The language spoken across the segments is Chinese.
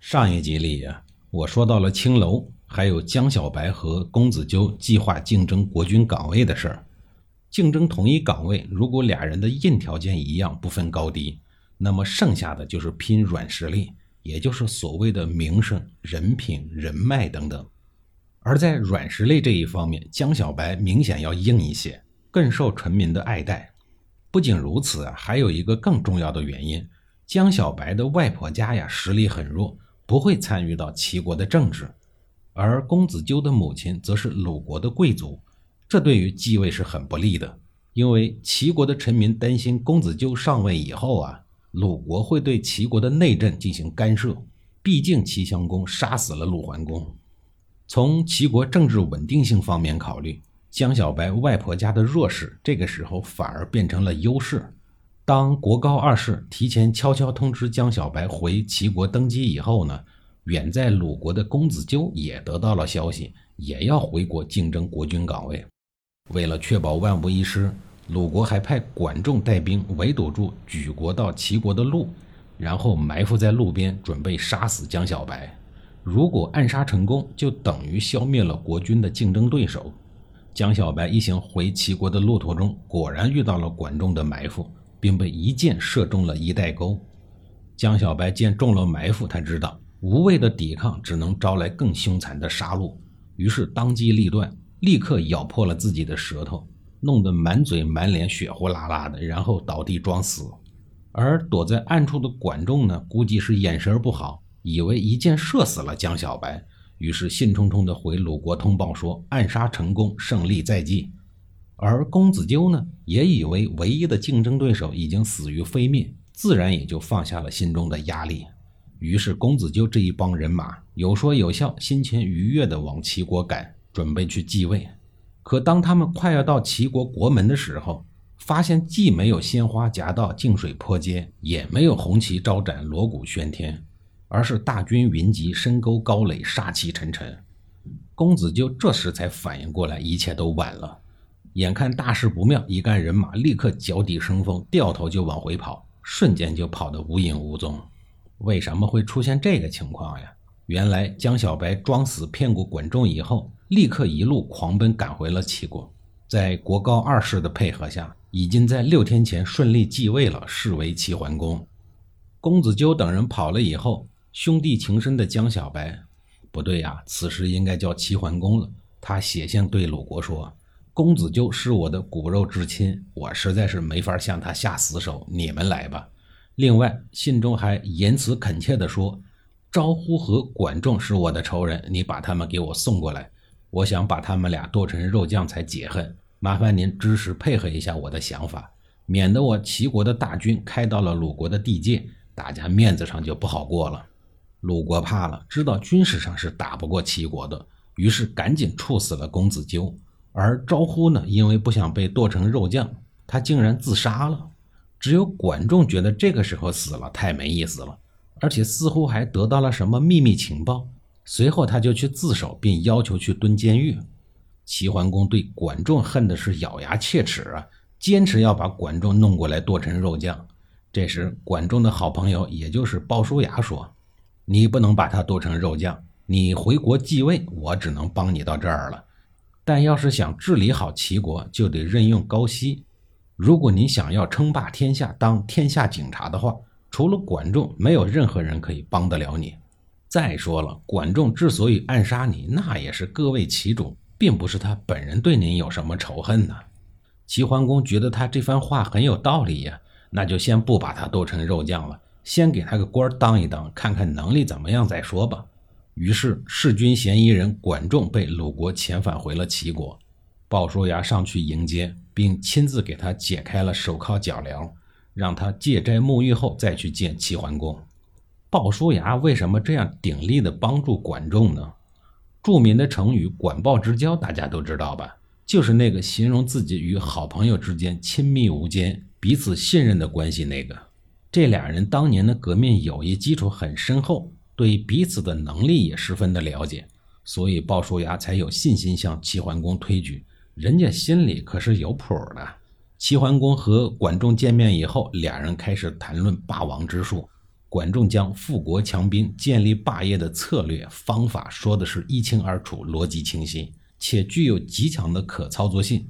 上一集里呀，我说到了青楼，还有江小白和公子纠计划竞争国军岗位的事儿。竞争同一岗位，如果俩人的硬条件一样，不分高低，那么剩下的就是拼软实力，也就是所谓的名声、人品、人脉等等。而在软实力这一方面，江小白明显要硬一些，更受臣民的爱戴。不仅如此，还有一个更重要的原因：江小白的外婆家呀，实力很弱。不会参与到齐国的政治，而公子纠的母亲则是鲁国的贵族，这对于继位是很不利的。因为齐国的臣民担心公子纠上位以后啊，鲁国会对齐国的内政进行干涉。毕竟齐襄公杀死了鲁桓公。从齐国政治稳定性方面考虑，江小白外婆家的弱势，这个时候反而变成了优势。当国高二世提前悄悄通知江小白回齐国登基以后呢，远在鲁国的公子纠也得到了消息，也要回国竞争国君岗位。为了确保万无一失，鲁国还派管仲带兵围堵住举国到齐国的路，然后埋伏在路边，准备杀死江小白。如果暗杀成功，就等于消灭了国君的竞争对手。江小白一行回齐国的路途中，果然遇到了管仲的埋伏。并被一箭射中了一带沟。江小白见中了埋伏，他知道无谓的抵抗只能招来更凶残的杀戮，于是当机立断，立刻咬破了自己的舌头，弄得满嘴满脸血呼啦啦的，然后倒地装死。而躲在暗处的管仲呢，估计是眼神不好，以为一箭射死了江小白，于是兴冲冲地回鲁国通报说暗杀成功，胜利在即。而公子纠呢，也以为唯一的竞争对手已经死于非命，自然也就放下了心中的压力。于是，公子纠这一帮人马有说有笑，心情愉悦地往齐国赶，准备去继位。可当他们快要到齐国国门的时候，发现既没有鲜花夹道、净水泼街，也没有红旗招展、锣鼓喧天，而是大军云集、深沟高垒、杀气沉沉。公子纠这时才反应过来，一切都晚了。眼看大事不妙，一干人马立刻脚底生风，掉头就往回跑，瞬间就跑得无影无踪。为什么会出现这个情况呀？原来江小白装死骗过管仲以后，立刻一路狂奔赶回了齐国，在国高二世的配合下，已经在六天前顺利继位了，是为齐桓公。公子纠等人跑了以后，兄弟情深的江小白，不对呀，此时应该叫齐桓公了。他写信对鲁国说。公子纠是我的骨肉至亲，我实在是没法向他下死手。你们来吧。另外，信中还言辞恳切地说：“招呼和管仲是我的仇人，你把他们给我送过来。我想把他们俩剁成肉酱才解恨。麻烦您支持配合一下我的想法，免得我齐国的大军开到了鲁国的地界，大家面子上就不好过了。鲁国怕了，知道军事上是打不过齐国的，于是赶紧处死了公子纠。”而招呼呢，因为不想被剁成肉酱，他竟然自杀了。只有管仲觉得这个时候死了太没意思了，而且似乎还得到了什么秘密情报。随后他就去自首，并要求去蹲监狱。齐桓公对管仲恨的是咬牙切齿啊，坚持要把管仲弄过来剁成肉酱。这时，管仲的好朋友，也就是鲍叔牙说：“你不能把他剁成肉酱，你回国继位，我只能帮你到这儿了。”但要是想治理好齐国，就得任用高息。如果你想要称霸天下，当天下警察的话，除了管仲，没有任何人可以帮得了你。再说了，管仲之所以暗杀你，那也是各为其主，并不是他本人对您有什么仇恨呢。齐桓公觉得他这番话很有道理呀，那就先不把他剁成肉酱了，先给他个官当一当，看看能力怎么样再说吧。于是，弑君嫌疑人管仲被鲁国遣返回了齐国。鲍叔牙上去迎接，并亲自给他解开了手铐脚镣，让他戒斋沐浴后再去见齐桓公。鲍叔牙为什么这样鼎力的帮助管仲呢？著名的成语“管鲍之交”大家都知道吧？就是那个形容自己与好朋友之间亲密无间、彼此信任的关系那个。这俩人当年的革命友谊基础很深厚，对彼此的能力也十分的了解，所以鲍叔牙才有信心向齐桓公推举。人家心里可是有谱的。齐桓公和管仲见面以后，俩人开始谈论霸王之术。管仲将富国强兵、建立霸业的策略方法说的是一清二楚，逻辑清晰。且具有极强的可操作性，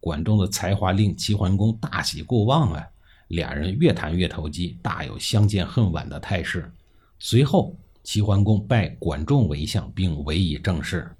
管仲的才华令齐桓公大喜过望啊！俩人越谈越投机，大有相见恨晚的态势。随后，齐桓公拜管仲为相，并委以政事。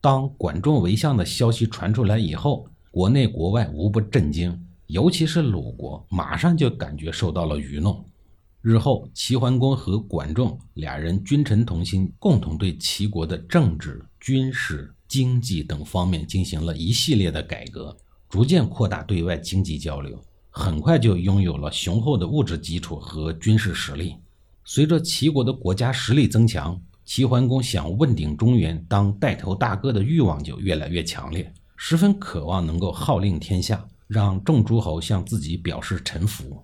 当管仲为相的消息传出来以后，国内国外无不震惊，尤其是鲁国，马上就感觉受到了愚弄。日后，齐桓公和管仲俩人君臣同心，共同对齐国的政治、军事。经济等方面进行了一系列的改革，逐渐扩大对外经济交流，很快就拥有了雄厚的物质基础和军事实力。随着齐国的国家实力增强，齐桓公想问鼎中原、当带头大哥的欲望就越来越强烈，十分渴望能够号令天下，让众诸侯向自己表示臣服。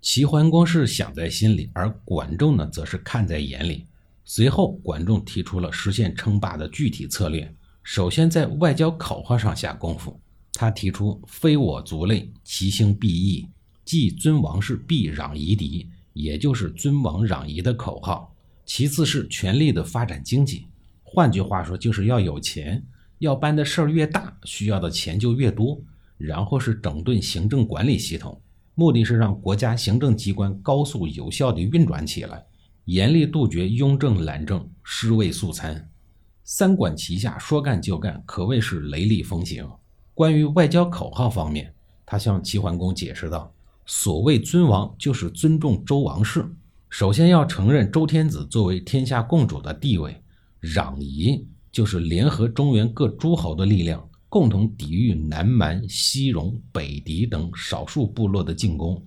齐桓公是想在心里，而管仲呢，则是看在眼里。随后，管仲提出了实现称霸的具体策略。首先，在外交口号上下功夫。他提出“非我族类，其心必异”，即尊王室必攘夷狄，也就是尊王攘夷的口号。其次是全力的发展经济，换句话说，就是要有钱，要办的事儿越大，需要的钱就越多。然后是整顿行政管理系统，目的是让国家行政机关高速有效地运转起来，严厉杜绝庸政懒政、尸位素餐。三管齐下，说干就干，可谓是雷厉风行。关于外交口号方面，他向齐桓公解释道：“所谓尊王，就是尊重周王室。首先要承认周天子作为天下共主的地位；攘夷，就是联合中原各诸侯的力量，共同抵御南蛮、西戎、北狄等少数部落的进攻。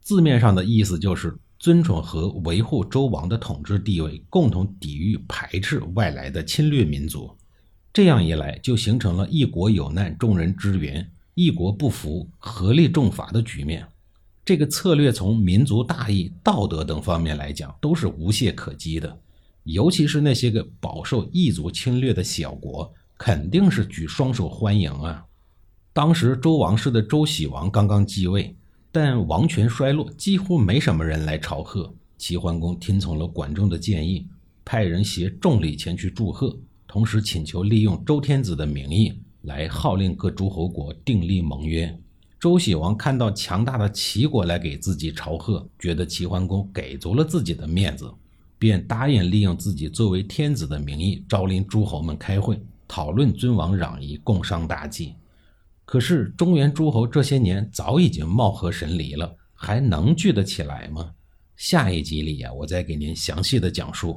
字面上的意思就是。”尊崇和维护周王的统治地位，共同抵御排斥外来的侵略民族。这样一来，就形成了一国有难，众人支援；一国不服，合力重罚的局面。这个策略从民族大义、道德等方面来讲，都是无懈可击的。尤其是那些个饱受异族侵略的小国，肯定是举双手欢迎啊！当时周王室的周喜王刚刚继位。但王权衰落，几乎没什么人来朝贺。齐桓公听从了管仲的建议，派人携重礼前去祝贺，同时请求利用周天子的名义来号令各诸侯国订立盟约。周喜王看到强大的齐国来给自己朝贺，觉得齐桓公给足了自己的面子，便答应利用自己作为天子的名义召临诸侯们开会，讨论尊王攘夷，共商大计。可是中原诸侯这些年早已经貌合神离了，还能聚得起来吗？下一集里呀，我再给您详细的讲述。